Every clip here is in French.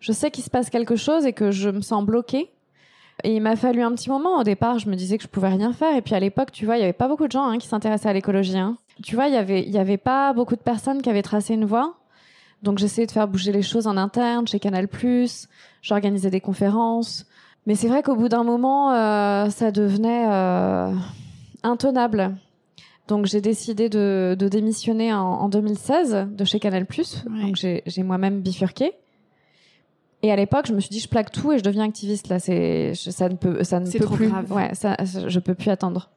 je sais qu'il se passe quelque chose et que je me sens bloquée. Et il m'a fallu un petit moment. Au départ, je me disais que je pouvais rien faire. Et puis à l'époque, tu vois, il y avait pas beaucoup de gens hein, qui s'intéressaient à l'écologie. Hein. Tu vois, il y avait, il y avait pas beaucoup de personnes qui avaient tracé une voie. Donc j'essayais de faire bouger les choses en interne chez Canal+. J'organisais des conférences. Mais c'est vrai qu'au bout d'un moment, euh, ça devenait euh, intenable. Donc j'ai décidé de, de démissionner en, en, 2016 de chez Canal+. Ouais. Donc j'ai moi-même bifurqué. Et à l'époque, je me suis dit, je plaque tout et je deviens activiste. Là, c'est ça ne peut, ça ne peut trop plus. Grave. Ouais, ça, je peux plus attendre.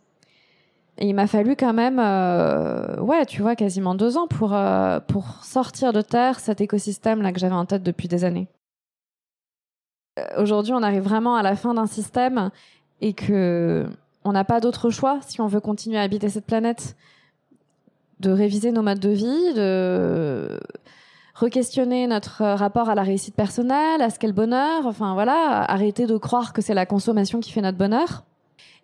Et il m'a fallu quand même, euh, ouais, tu vois, quasiment deux ans pour euh, pour sortir de terre cet écosystème là que j'avais en tête depuis des années. Aujourd'hui, on arrive vraiment à la fin d'un système et que on n'a pas d'autre choix si on veut continuer à habiter cette planète, de réviser nos modes de vie, de re-questionner notre rapport à la réussite personnelle, à ce qu'est le bonheur, enfin voilà, arrêter de croire que c'est la consommation qui fait notre bonheur.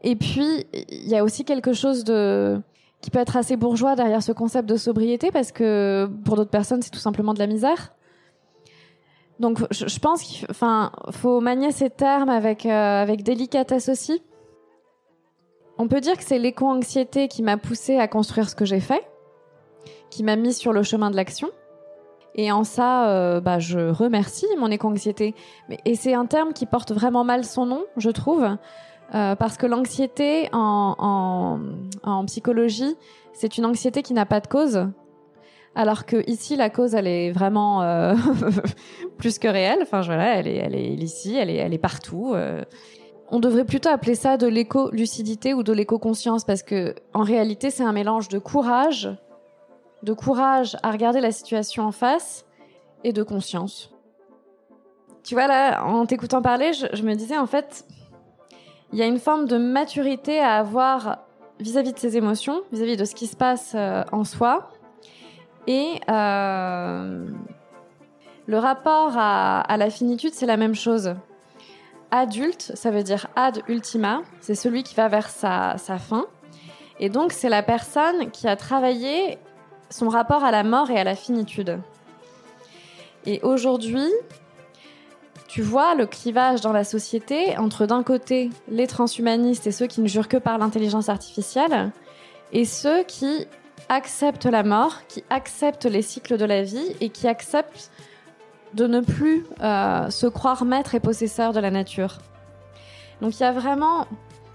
Et puis, il y a aussi quelque chose de qui peut être assez bourgeois derrière ce concept de sobriété parce que pour d'autres personnes, c'est tout simplement de la misère. Donc, je, pense qu'il faut manier ces termes avec, euh, avec délicatesse aussi. On peut dire que c'est l'éco-anxiété qui m'a poussé à construire ce que j'ai fait, qui m'a mis sur le chemin de l'action. Et en ça, euh, bah, je remercie mon éco-anxiété. Et c'est un terme qui porte vraiment mal son nom, je trouve, euh, parce que l'anxiété en, psychologie, c'est une anxiété qui n'a pas de cause. Alors que ici, la cause, elle est vraiment euh, plus que réelle. Enfin, voilà, elle est, elle est ici, elle est, elle est partout. On devrait plutôt appeler ça de l'éco-lucidité ou de l'éco-conscience, parce que en réalité, c'est un mélange de courage, de courage à regarder la situation en face et de conscience. Tu vois, là, en t'écoutant parler, je, me disais, en fait, il y a une forme de maturité à avoir vis-à-vis -vis de ses émotions, vis-à-vis -vis de ce qui se passe euh, en soi. Et euh, le rapport à, la finitude, c'est la même chose. Adulte, ça veut dire ad ultima, c'est celui qui va vers sa fin. Et donc, c'est la personne qui a travaillé son rapport à la mort et à la finitude. Et aujourd'hui, tu vois le clivage dans la société entre d'un côté les transhumanistes et ceux qui ne jurent que par l'intelligence artificielle et ceux qui acceptent la mort, qui acceptent les cycles de la vie et qui acceptent de ne plus euh, se croire maître et possesseur de la nature. Donc il y a vraiment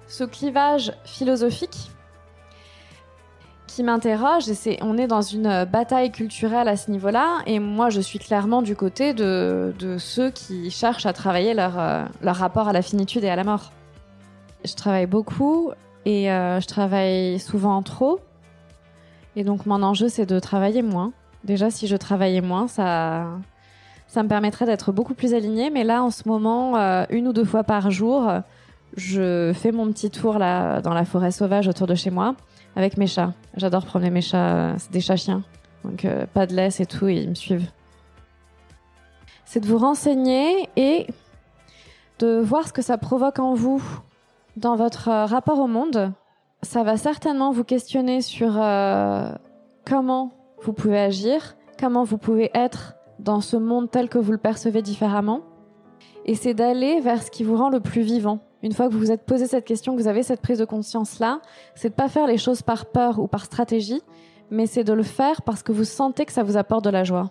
ce clivage philosophique qui m'interroge et c'est on est dans une bataille culturelle à ce niveau-là et moi je suis clairement du côté de, ceux qui cherchent à travailler leur, euh, leur rapport à la finitude et à la mort. Je travaille beaucoup et euh, je travaille souvent trop et donc mon enjeu c'est de travailler moins. Déjà si je travaillais moins ça ça me permettrait d'être beaucoup plus alignée mais là en ce moment euh, une ou deux fois par jour je fais mon petit tour là dans la forêt sauvage autour de chez moi avec mes chats. J'adore promener mes chats, c'est des chats chiens. Donc euh, pas de laisse et tout, ils me suivent. C'est de vous renseigner et de voir ce que ça provoque en vous dans votre euh, rapport au monde. Ça va certainement vous questionner sur euh, comment vous pouvez agir, comment vous pouvez être dans ce monde tel que vous le percevez différemment. Et c'est d'aller vers ce qui vous rend le plus vivant une fois que vous vous êtes posé cette question, que vous avez cette prise de conscience-là, c'est de pas faire les choses par peur ou par stratégie, mais c'est de le faire parce que vous sentez que ça vous apporte de la joie.